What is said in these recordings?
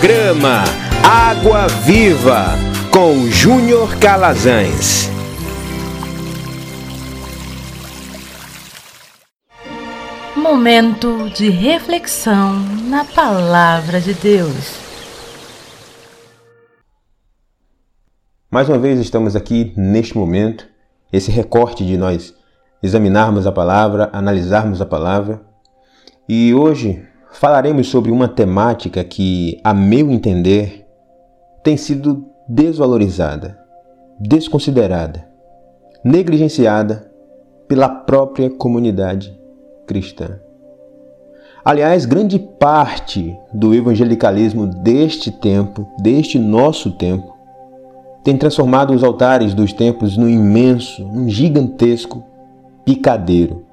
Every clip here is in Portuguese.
Programa Água Viva com Júnior Calazans. Momento de reflexão na Palavra de Deus. Mais uma vez estamos aqui neste momento, esse recorte de nós examinarmos a palavra, analisarmos a palavra. E hoje falaremos sobre uma temática que, a meu entender, tem sido desvalorizada, desconsiderada, negligenciada pela própria comunidade cristã. Aliás, grande parte do evangelicalismo deste tempo, deste nosso tempo, tem transformado os altares dos templos num imenso, um gigantesco picadeiro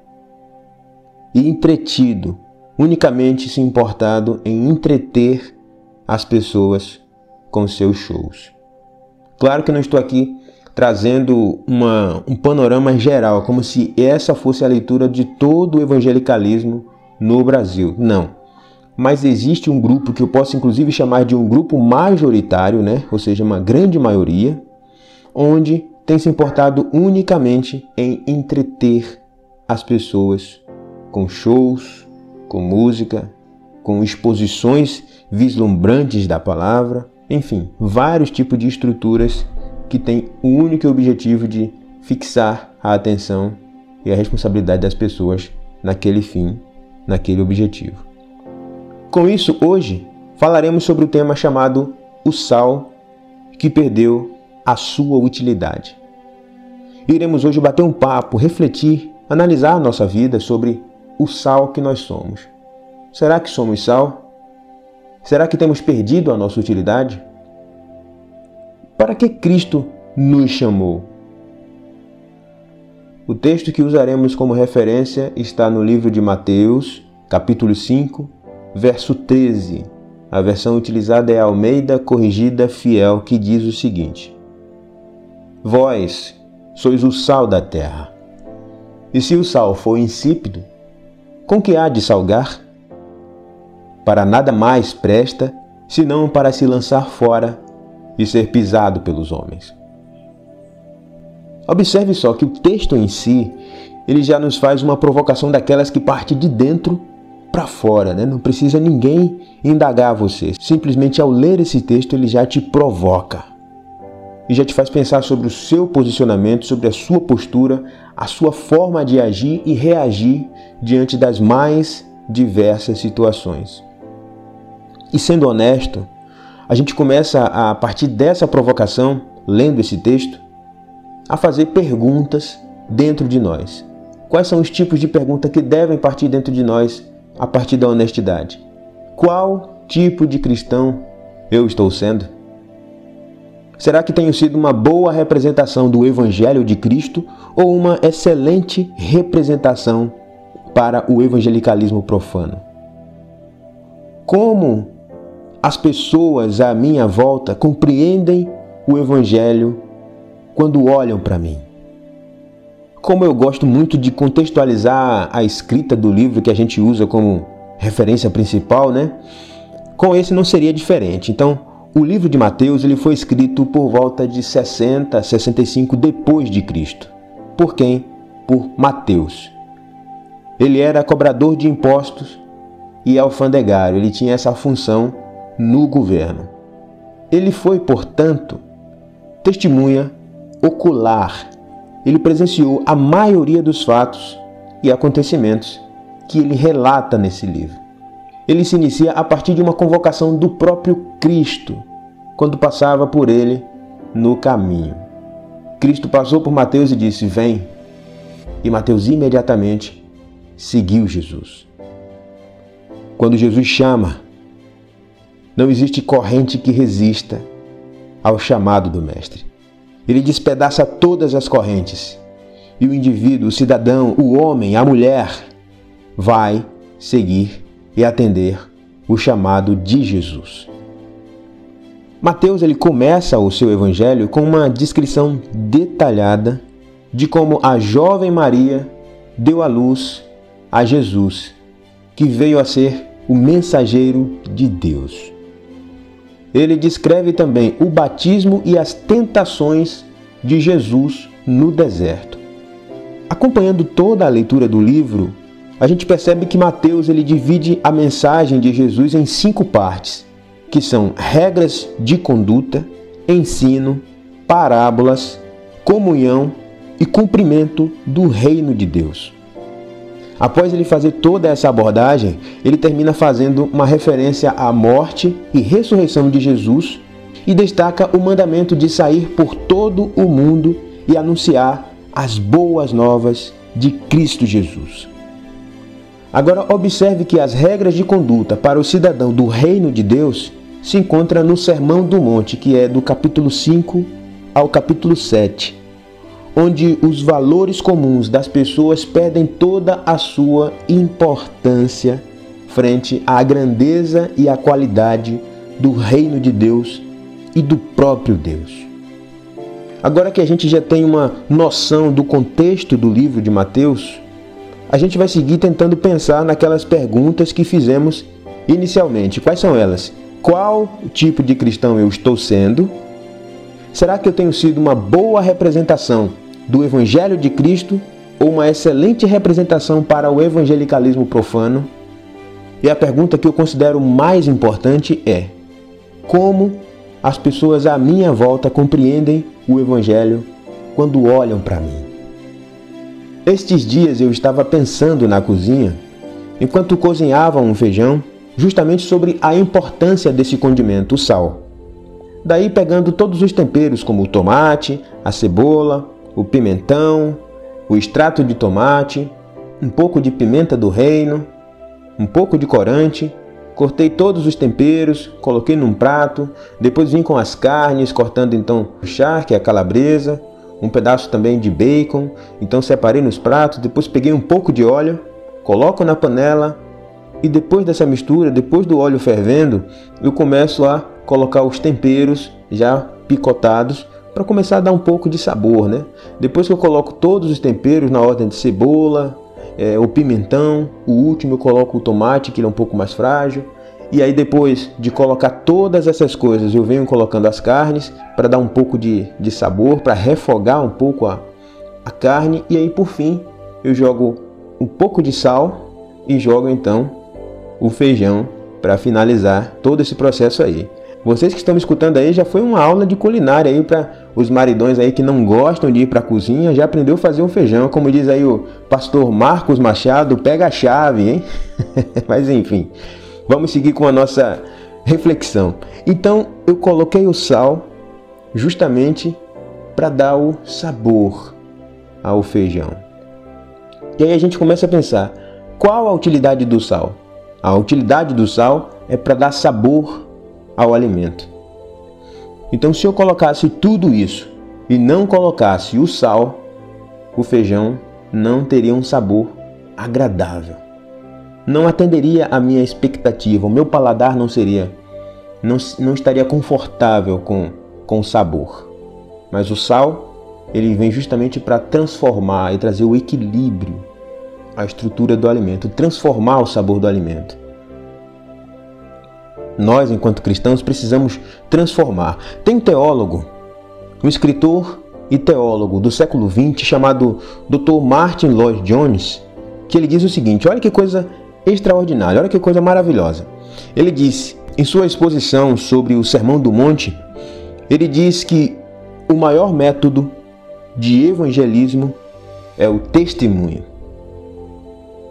e entretido unicamente se importado em entreter as pessoas com seus shows. Claro que não estou aqui trazendo uma, um panorama geral, como se essa fosse a leitura de todo o evangelicalismo no Brasil. Não. Mas existe um grupo que eu posso inclusive chamar de um grupo majoritário, né? ou seja, uma grande maioria, onde tem se importado unicamente em entreter as pessoas com shows, com música, com exposições vislumbrantes da palavra, enfim, vários tipos de estruturas que têm o único objetivo de fixar a atenção e a responsabilidade das pessoas naquele fim, naquele objetivo. Com isso, hoje falaremos sobre o tema chamado o sal que perdeu a sua utilidade. Iremos hoje bater um papo, refletir, analisar nossa vida sobre o sal que nós somos. Será que somos sal? Será que temos perdido a nossa utilidade? Para que Cristo nos chamou? O texto que usaremos como referência está no livro de Mateus, capítulo 5, verso 13. A versão utilizada é a Almeida Corrigida Fiel, que diz o seguinte: Vós sois o sal da terra. E se o sal for insípido, com que há de salgar? Para nada mais presta, senão para se lançar fora e ser pisado pelos homens. Observe só que o texto em si, ele já nos faz uma provocação daquelas que parte de dentro para fora, né? Não precisa ninguém indagar você. Simplesmente ao ler esse texto, ele já te provoca e já te faz pensar sobre o seu posicionamento, sobre a sua postura, a sua forma de agir e reagir diante das mais diversas situações. E sendo honesto, a gente começa a partir dessa provocação, lendo esse texto, a fazer perguntas dentro de nós. Quais são os tipos de pergunta que devem partir dentro de nós a partir da honestidade? Qual tipo de cristão eu estou sendo? Será que tenho sido uma boa representação do Evangelho de Cristo ou uma excelente representação para o evangelicalismo profano? Como as pessoas à minha volta compreendem o Evangelho quando olham para mim? Como eu gosto muito de contextualizar a escrita do livro que a gente usa como referência principal, né? Com esse não seria diferente. Então, o livro de Mateus ele foi escrito por volta de 60, 65 depois de Cristo. Por quem? Por Mateus. Ele era cobrador de impostos e alfandegário, ele tinha essa função no governo. Ele foi, portanto, testemunha ocular. Ele presenciou a maioria dos fatos e acontecimentos que ele relata nesse livro ele se inicia a partir de uma convocação do próprio Cristo, quando passava por ele no caminho. Cristo passou por Mateus e disse: Vem. E Mateus imediatamente seguiu Jesus. Quando Jesus chama, não existe corrente que resista ao chamado do Mestre. Ele despedaça todas as correntes e o indivíduo, o cidadão, o homem, a mulher vai seguir e atender o chamado de Jesus. Mateus ele começa o seu evangelho com uma descrição detalhada de como a jovem Maria deu à luz a Jesus, que veio a ser o mensageiro de Deus. ele descreve também o batismo e as tentações de Jesus no deserto. Acompanhando toda a leitura do livro, a gente percebe que Mateus ele divide a mensagem de Jesus em cinco partes, que são regras de conduta, ensino, parábolas, comunhão e cumprimento do reino de Deus. Após ele fazer toda essa abordagem, ele termina fazendo uma referência à morte e ressurreição de Jesus e destaca o mandamento de sair por todo o mundo e anunciar as boas novas de Cristo Jesus. Agora, observe que as regras de conduta para o cidadão do reino de Deus se encontram no Sermão do Monte, que é do capítulo 5 ao capítulo 7 onde os valores comuns das pessoas perdem toda a sua importância frente à grandeza e à qualidade do reino de Deus e do próprio Deus. Agora que a gente já tem uma noção do contexto do livro de Mateus, a gente vai seguir tentando pensar naquelas perguntas que fizemos inicialmente. Quais são elas? Qual tipo de cristão eu estou sendo? Será que eu tenho sido uma boa representação do Evangelho de Cristo ou uma excelente representação para o evangelicalismo profano? E a pergunta que eu considero mais importante é: como as pessoas à minha volta compreendem o Evangelho quando olham para mim? Estes dias eu estava pensando na cozinha, enquanto cozinhava um feijão, justamente sobre a importância desse condimento, o sal. Daí pegando todos os temperos, como o tomate, a cebola, o pimentão, o extrato de tomate, um pouco de pimenta do reino, um pouco de corante. Cortei todos os temperos, coloquei num prato, depois vim com as carnes, cortando então o charque, a calabresa, um pedaço também de bacon. Então separei nos pratos, depois peguei um pouco de óleo, coloco na panela e depois dessa mistura, depois do óleo fervendo, eu começo a colocar os temperos já picotados para começar a dar um pouco de sabor, né? Depois que eu coloco todos os temperos na ordem de cebola, é, o pimentão, o último eu coloco o tomate, que ele é um pouco mais frágil. E aí depois de colocar todas essas coisas, eu venho colocando as carnes para dar um pouco de, de sabor, para refogar um pouco a, a carne. E aí por fim eu jogo um pouco de sal e jogo então o feijão para finalizar todo esse processo aí. Vocês que estão me escutando aí, já foi uma aula de culinária aí para os maridões aí que não gostam de ir para a cozinha, já aprendeu a fazer um feijão, como diz aí o pastor Marcos Machado, pega a chave, hein? Mas enfim, vamos seguir com a nossa reflexão. Então, eu coloquei o sal justamente para dar o sabor ao feijão. E aí a gente começa a pensar, qual a utilidade do sal? A utilidade do sal é para dar sabor ao alimento. Então, se eu colocasse tudo isso e não colocasse o sal, o feijão não teria um sabor agradável. Não atenderia a minha expectativa, o meu paladar não seria, não, não estaria confortável com, com o sabor. Mas o sal, ele vem justamente para transformar e trazer o equilíbrio à estrutura do alimento, transformar o sabor do alimento nós, enquanto cristãos, precisamos transformar. Tem um teólogo, um escritor e teólogo do século XX chamado Dr. Martin Lloyd Jones, que ele diz o seguinte: olha que coisa extraordinária, olha que coisa maravilhosa. Ele disse, em sua exposição sobre o Sermão do Monte, ele diz que o maior método de evangelismo é o testemunho.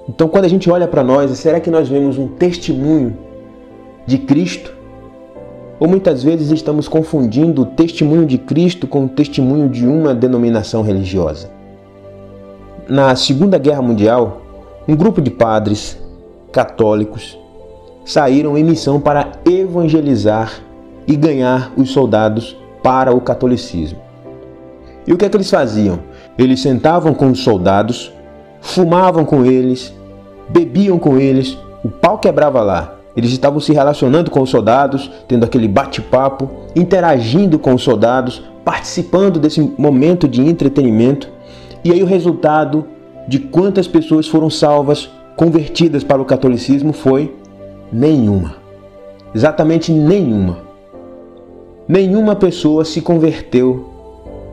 Então, quando a gente olha para nós, será que nós vemos um testemunho de Cristo? Ou muitas vezes estamos confundindo o testemunho de Cristo com o testemunho de uma denominação religiosa. Na Segunda Guerra Mundial, um grupo de padres católicos saíram em missão para evangelizar e ganhar os soldados para o catolicismo. E o que é que eles faziam? Eles sentavam com os soldados, fumavam com eles, bebiam com eles, o pau quebrava lá eles estavam se relacionando com os soldados, tendo aquele bate-papo, interagindo com os soldados, participando desse momento de entretenimento. E aí o resultado de quantas pessoas foram salvas, convertidas para o catolicismo foi nenhuma. Exatamente nenhuma. nenhuma pessoa se converteu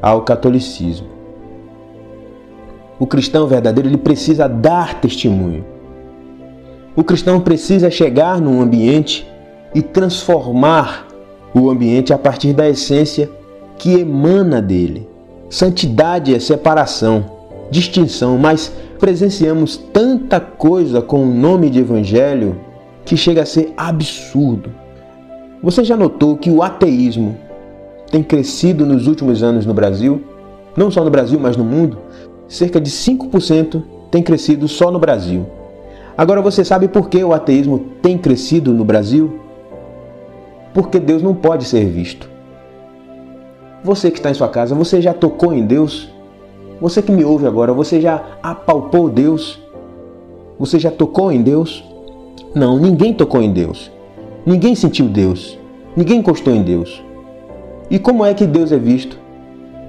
ao catolicismo. O cristão verdadeiro ele precisa dar testemunho. O cristão precisa chegar num ambiente e transformar o ambiente a partir da essência que emana dele. Santidade é separação, distinção, mas presenciamos tanta coisa com o nome de evangelho que chega a ser absurdo. Você já notou que o ateísmo tem crescido nos últimos anos no Brasil? Não só no Brasil, mas no mundo? Cerca de 5% tem crescido só no Brasil. Agora você sabe por que o ateísmo tem crescido no Brasil? Porque Deus não pode ser visto. Você que está em sua casa, você já tocou em Deus? Você que me ouve agora, você já apalpou Deus? Você já tocou em Deus? Não, ninguém tocou em Deus. Ninguém sentiu Deus. Ninguém encostou em Deus. E como é que Deus é visto?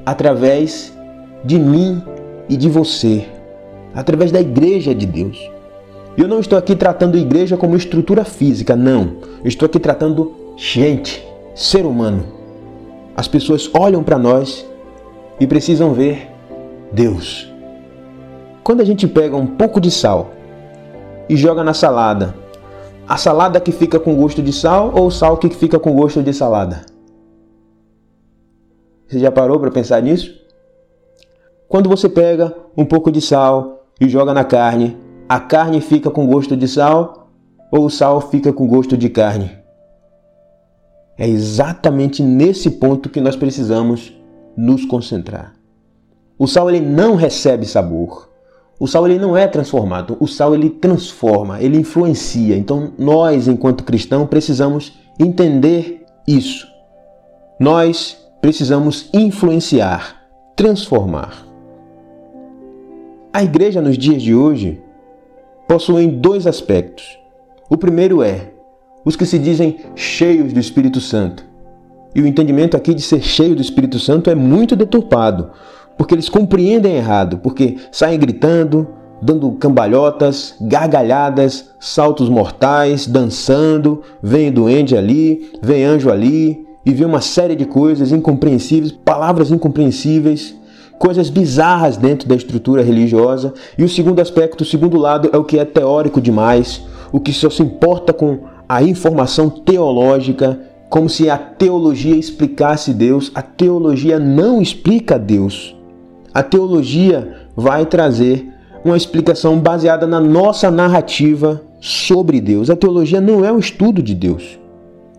Através de mim e de você. Através da igreja de Deus. Eu não estou aqui tratando igreja como estrutura física, não. Eu estou aqui tratando gente, ser humano. As pessoas olham para nós e precisam ver Deus. Quando a gente pega um pouco de sal e joga na salada a salada que fica com gosto de sal ou o sal que fica com gosto de salada? Você já parou para pensar nisso? Quando você pega um pouco de sal e joga na carne, a carne fica com gosto de sal ou o sal fica com gosto de carne? É exatamente nesse ponto que nós precisamos nos concentrar. O sal ele não recebe sabor. O sal ele não é transformado, o sal ele transforma, ele influencia. Então nós, enquanto cristãos, precisamos entender isso. Nós precisamos influenciar, transformar. A igreja nos dias de hoje possui dois aspectos. O primeiro é os que se dizem cheios do Espírito Santo. E o entendimento aqui de ser cheio do Espírito Santo é muito deturpado porque eles compreendem errado, porque saem gritando, dando cambalhotas, gargalhadas, saltos mortais, dançando, vem doente ali, vem anjo ali, e vê uma série de coisas incompreensíveis, palavras incompreensíveis, coisas bizarras dentro da estrutura religiosa. E o segundo aspecto, o segundo lado, é o que é teórico demais, o que só se importa com a informação teológica, como se a teologia explicasse Deus. A teologia não explica Deus. A teologia vai trazer uma explicação baseada na nossa narrativa sobre Deus. A teologia não é um estudo de Deus.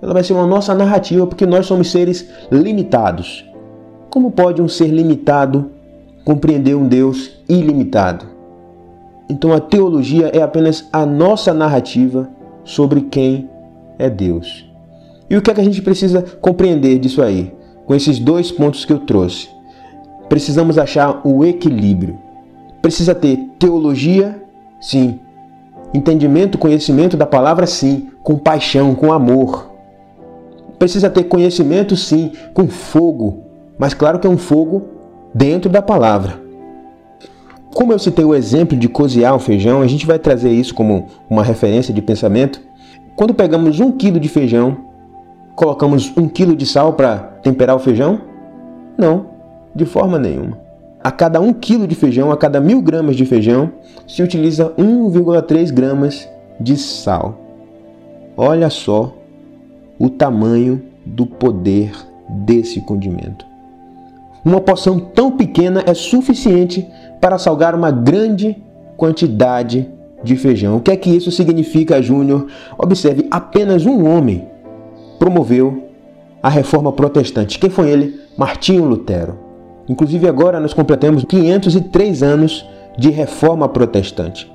Ela vai ser uma nossa narrativa porque nós somos seres limitados. Como pode um ser limitado compreender um Deus ilimitado? Então a teologia é apenas a nossa narrativa sobre quem é Deus. E o que é que a gente precisa compreender disso aí? Com esses dois pontos que eu trouxe precisamos achar o equilíbrio. Precisa ter teologia, sim. Entendimento, conhecimento da palavra, sim. Com paixão, com amor. Precisa ter conhecimento, sim, com fogo. Mas claro que é um fogo dentro da palavra. Como eu citei o exemplo de cozinhar o feijão, a gente vai trazer isso como uma referência de pensamento. Quando pegamos um quilo de feijão, colocamos um quilo de sal para temperar o feijão? Não. De forma nenhuma. A cada 1 kg de feijão, a cada 1000 gramas de feijão, se utiliza 1,3 gramas de sal. Olha só o tamanho do poder desse condimento. Uma porção tão pequena é suficiente para salgar uma grande quantidade de feijão. O que é que isso significa, Júnior? Observe, apenas um homem promoveu a reforma protestante. Quem foi ele? Martinho Lutero. Inclusive agora nós completamos 503 anos de reforma protestante.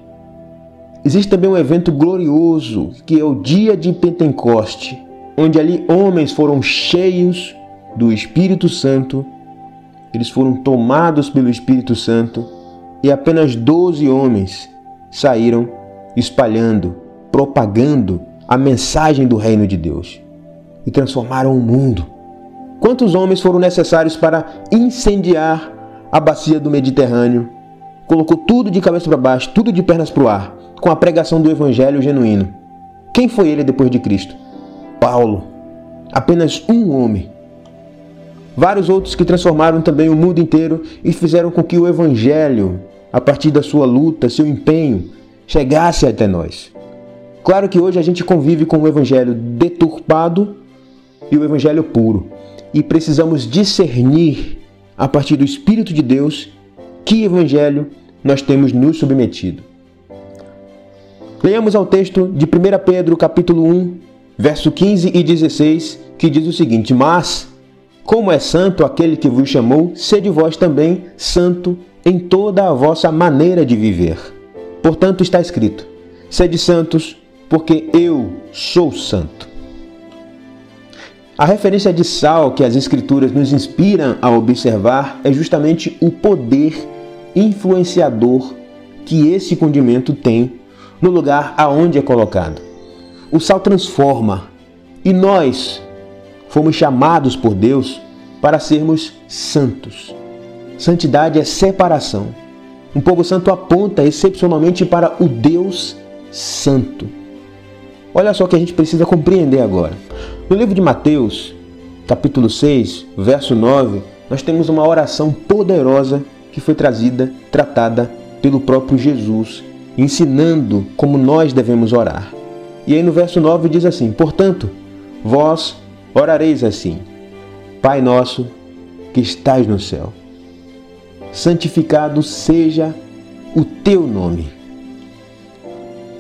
Existe também um evento glorioso, que é o dia de Pentecoste, onde ali homens foram cheios do Espírito Santo, eles foram tomados pelo Espírito Santo e apenas 12 homens saíram espalhando, propagando a mensagem do reino de Deus e transformaram o mundo. Quantos homens foram necessários para incendiar a bacia do Mediterrâneo? Colocou tudo de cabeça para baixo, tudo de pernas para o ar, com a pregação do evangelho genuíno. Quem foi ele depois de Cristo? Paulo. Apenas um homem vários outros que transformaram também o mundo inteiro e fizeram com que o Evangelho, a partir da sua luta, seu empenho, chegasse até nós. Claro que hoje a gente convive com o Evangelho deturpado e o Evangelho puro, e precisamos discernir, a partir do Espírito de Deus, que Evangelho nós temos nos submetido. Leamos ao texto de 1 Pedro capítulo 1, verso 15 e 16, que diz o seguinte: Mas, como é santo aquele que vos chamou, sede vós também santo em toda a vossa maneira de viver. Portanto, está escrito: Sede santos, porque eu sou santo. A referência de sal que as Escrituras nos inspiram a observar é justamente o poder influenciador que esse condimento tem no lugar aonde é colocado. O sal transforma e nós fomos chamados por Deus para sermos santos. Santidade é separação. Um povo santo aponta excepcionalmente para o Deus Santo. Olha só o que a gente precisa compreender agora. No livro de Mateus, capítulo 6, verso 9, nós temos uma oração poderosa que foi trazida, tratada pelo próprio Jesus, ensinando como nós devemos orar. E aí no verso 9 diz assim: Portanto, vós orareis assim: Pai nosso que estás no céu, santificado seja o teu nome.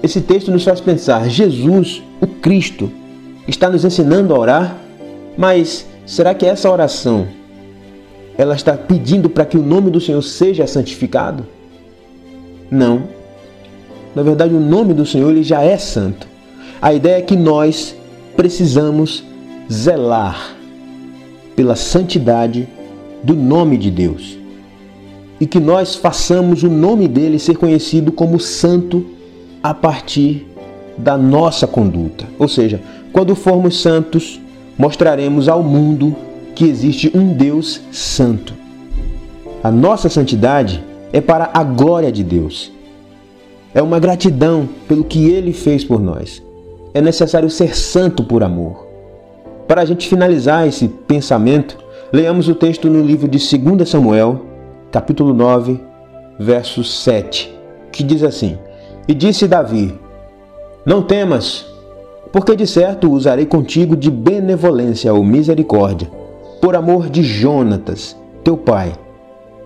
Esse texto nos faz pensar: Jesus, o Cristo, está nos ensinando a orar, mas será que essa oração ela está pedindo para que o nome do Senhor seja santificado? Não. Na verdade, o nome do Senhor ele já é santo. A ideia é que nós precisamos zelar pela santidade do nome de Deus e que nós façamos o nome dele ser conhecido como santo a partir da nossa conduta. Ou seja, quando formos santos, mostraremos ao mundo que existe um Deus santo. A nossa santidade é para a glória de Deus. É uma gratidão pelo que ele fez por nós. É necessário ser santo por amor. Para a gente finalizar esse pensamento, leamos o texto no livro de 2 Samuel, capítulo 9, verso 7, que diz assim: E disse Davi: Não temas, porque de certo usarei contigo de benevolência ou misericórdia, por amor de Jonatas, teu pai,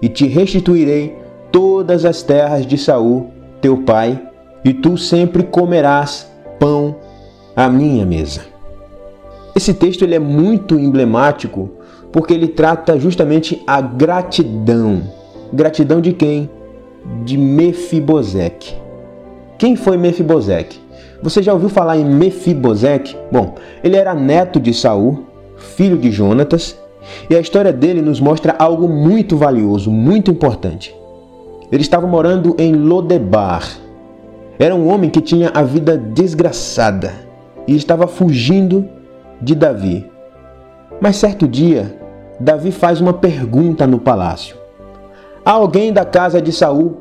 e te restituirei todas as terras de Saul, teu pai, e tu sempre comerás pão à minha mesa. Esse texto ele é muito emblemático porque ele trata justamente a gratidão. Gratidão de quem? De Mefibosec. Quem foi Mefibosec? Você já ouviu falar em Mefibosec? Bom, ele era neto de Saul, filho de Jonatas, e a história dele nos mostra algo muito valioso, muito importante. Ele estava morando em Lodebar. Era um homem que tinha a vida desgraçada e estava fugindo de Davi. Mas certo dia, Davi faz uma pergunta no palácio. Há alguém da casa de Saul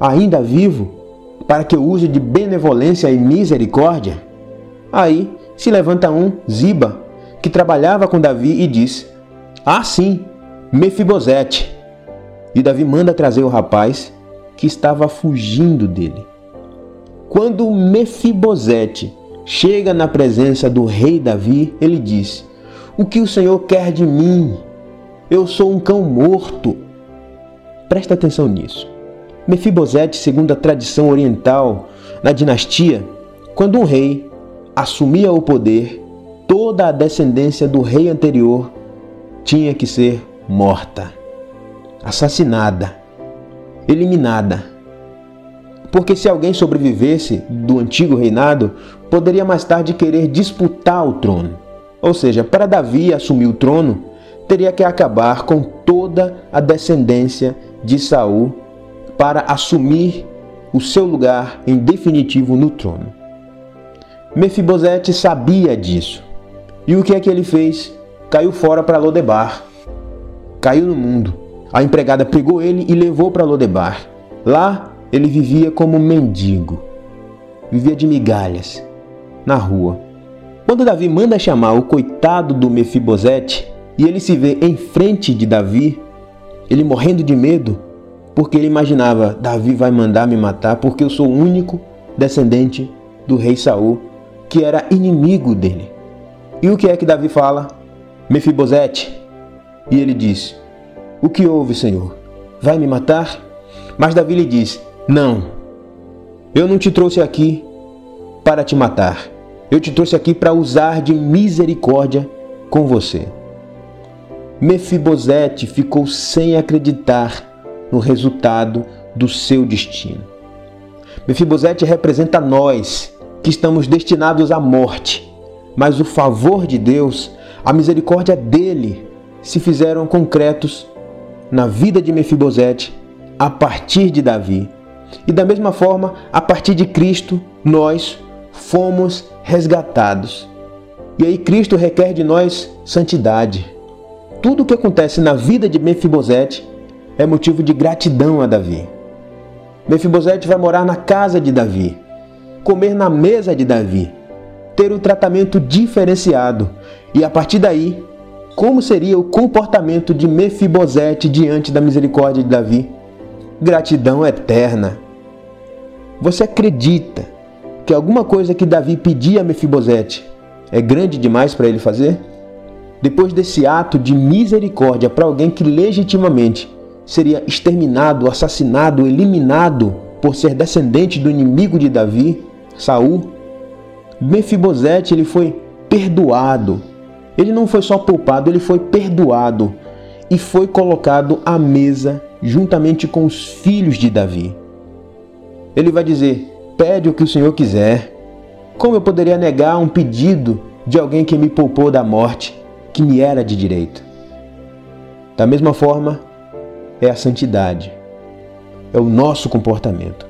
ainda vivo? para que eu use de benevolência e misericórdia? Aí se levanta um, Ziba, que trabalhava com Davi e diz: Ah, sim, Mefibosete. E Davi manda trazer o rapaz que estava fugindo dele. Quando Mefibosete chega na presença do rei Davi, ele diz: O que o Senhor quer de mim? Eu sou um cão morto. Presta atenção nisso. Mefibosete, segundo a tradição oriental, na dinastia, quando um rei assumia o poder, toda a descendência do rei anterior tinha que ser morta, assassinada, eliminada. Porque se alguém sobrevivesse do antigo reinado, poderia mais tarde querer disputar o trono. Ou seja, para Davi assumir o trono, teria que acabar com toda a descendência de Saul para assumir o seu lugar em definitivo no trono. Mefibosete sabia disso. E o que é que ele fez? Caiu fora para Lodebar. Caiu no mundo. A empregada pegou ele e levou para Lodebar. Lá ele vivia como mendigo. Vivia de migalhas na rua. Quando Davi manda chamar o coitado do Mefibosete, e ele se vê em frente de Davi, ele morrendo de medo, porque ele imaginava: Davi vai mandar me matar porque eu sou o único descendente do rei Saul, que era inimigo dele. E o que é que Davi fala? Mefibosete. E ele diz: O que houve, Senhor? Vai me matar? Mas Davi lhe diz: Não, eu não te trouxe aqui para te matar. Eu te trouxe aqui para usar de misericórdia com você. Mefibosete ficou sem acreditar no resultado do seu destino. Mefibosete representa nós que estamos destinados à morte, mas o favor de Deus, a misericórdia dele se fizeram concretos na vida de Mefibosete a partir de Davi. E da mesma forma, a partir de Cristo, nós fomos resgatados. E aí Cristo requer de nós santidade. Tudo o que acontece na vida de Mefibosete é motivo de gratidão a Davi. Mefibosete vai morar na casa de Davi, comer na mesa de Davi, ter um tratamento diferenciado. E a partir daí, como seria o comportamento de Mefibosete diante da misericórdia de Davi? Gratidão eterna. Você acredita que alguma coisa que Davi pedia a Mefibosete é grande demais para ele fazer? Depois desse ato de misericórdia para alguém que legitimamente seria exterminado, assassinado, eliminado por ser descendente do inimigo de Davi, Saul, Mefibosete ele foi perdoado. Ele não foi só poupado, ele foi perdoado e foi colocado à mesa juntamente com os filhos de Davi. Ele vai dizer: Pede o que o Senhor quiser. Como eu poderia negar um pedido de alguém que me poupou da morte, que me era de direito? Da mesma forma, é a santidade, é o nosso comportamento.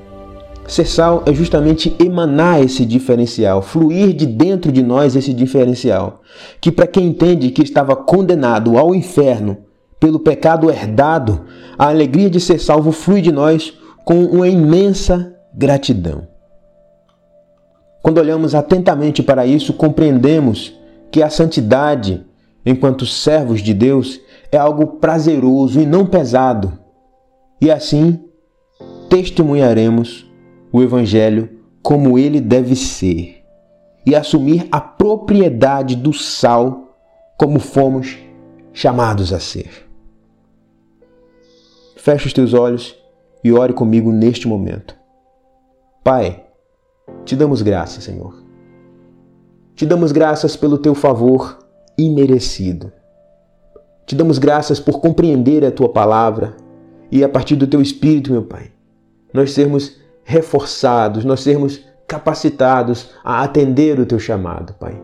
Ser sal é justamente emanar esse diferencial, fluir de dentro de nós esse diferencial, que para quem entende que estava condenado ao inferno pelo pecado herdado, a alegria de ser salvo flui de nós com uma imensa gratidão. Quando olhamos atentamente para isso, compreendemos que a santidade, enquanto servos de Deus, é algo prazeroso e não pesado. E assim testemunharemos o Evangelho como ele deve ser e assumir a propriedade do sal como fomos chamados a ser. Feche os teus olhos e ore comigo neste momento. Pai, te damos graças, Senhor. Te damos graças pelo teu favor imerecido. Te damos graças por compreender a tua palavra e a partir do teu espírito, meu Pai, nós sermos reforçados, nós sermos capacitados a atender o teu chamado, Pai.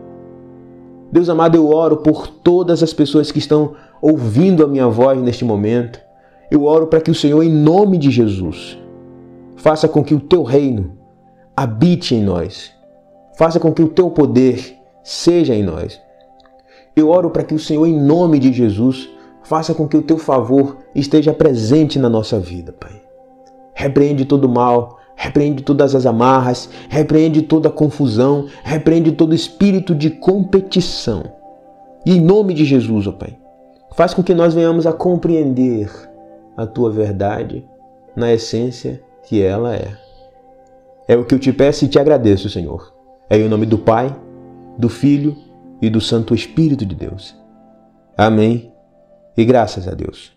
Deus amado, eu oro por todas as pessoas que estão ouvindo a minha voz neste momento. Eu oro para que o Senhor, em nome de Jesus, faça com que o teu reino habite em nós. Faça com que o teu poder seja em nós. Eu oro para que o Senhor, em nome de Jesus, faça com que o teu favor esteja presente na nossa vida, Pai. Repreende todo mal, repreende todas as amarras, repreende toda a confusão, repreende todo espírito de competição. E em nome de Jesus, ó Pai, faz com que nós venhamos a compreender a tua verdade na essência que ela é. É o que eu te peço e te agradeço, Senhor. É em nome do Pai, do Filho e do Santo Espírito de Deus. Amém. E graças a Deus.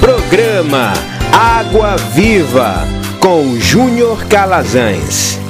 Programa Água Viva com Júnior Calazans.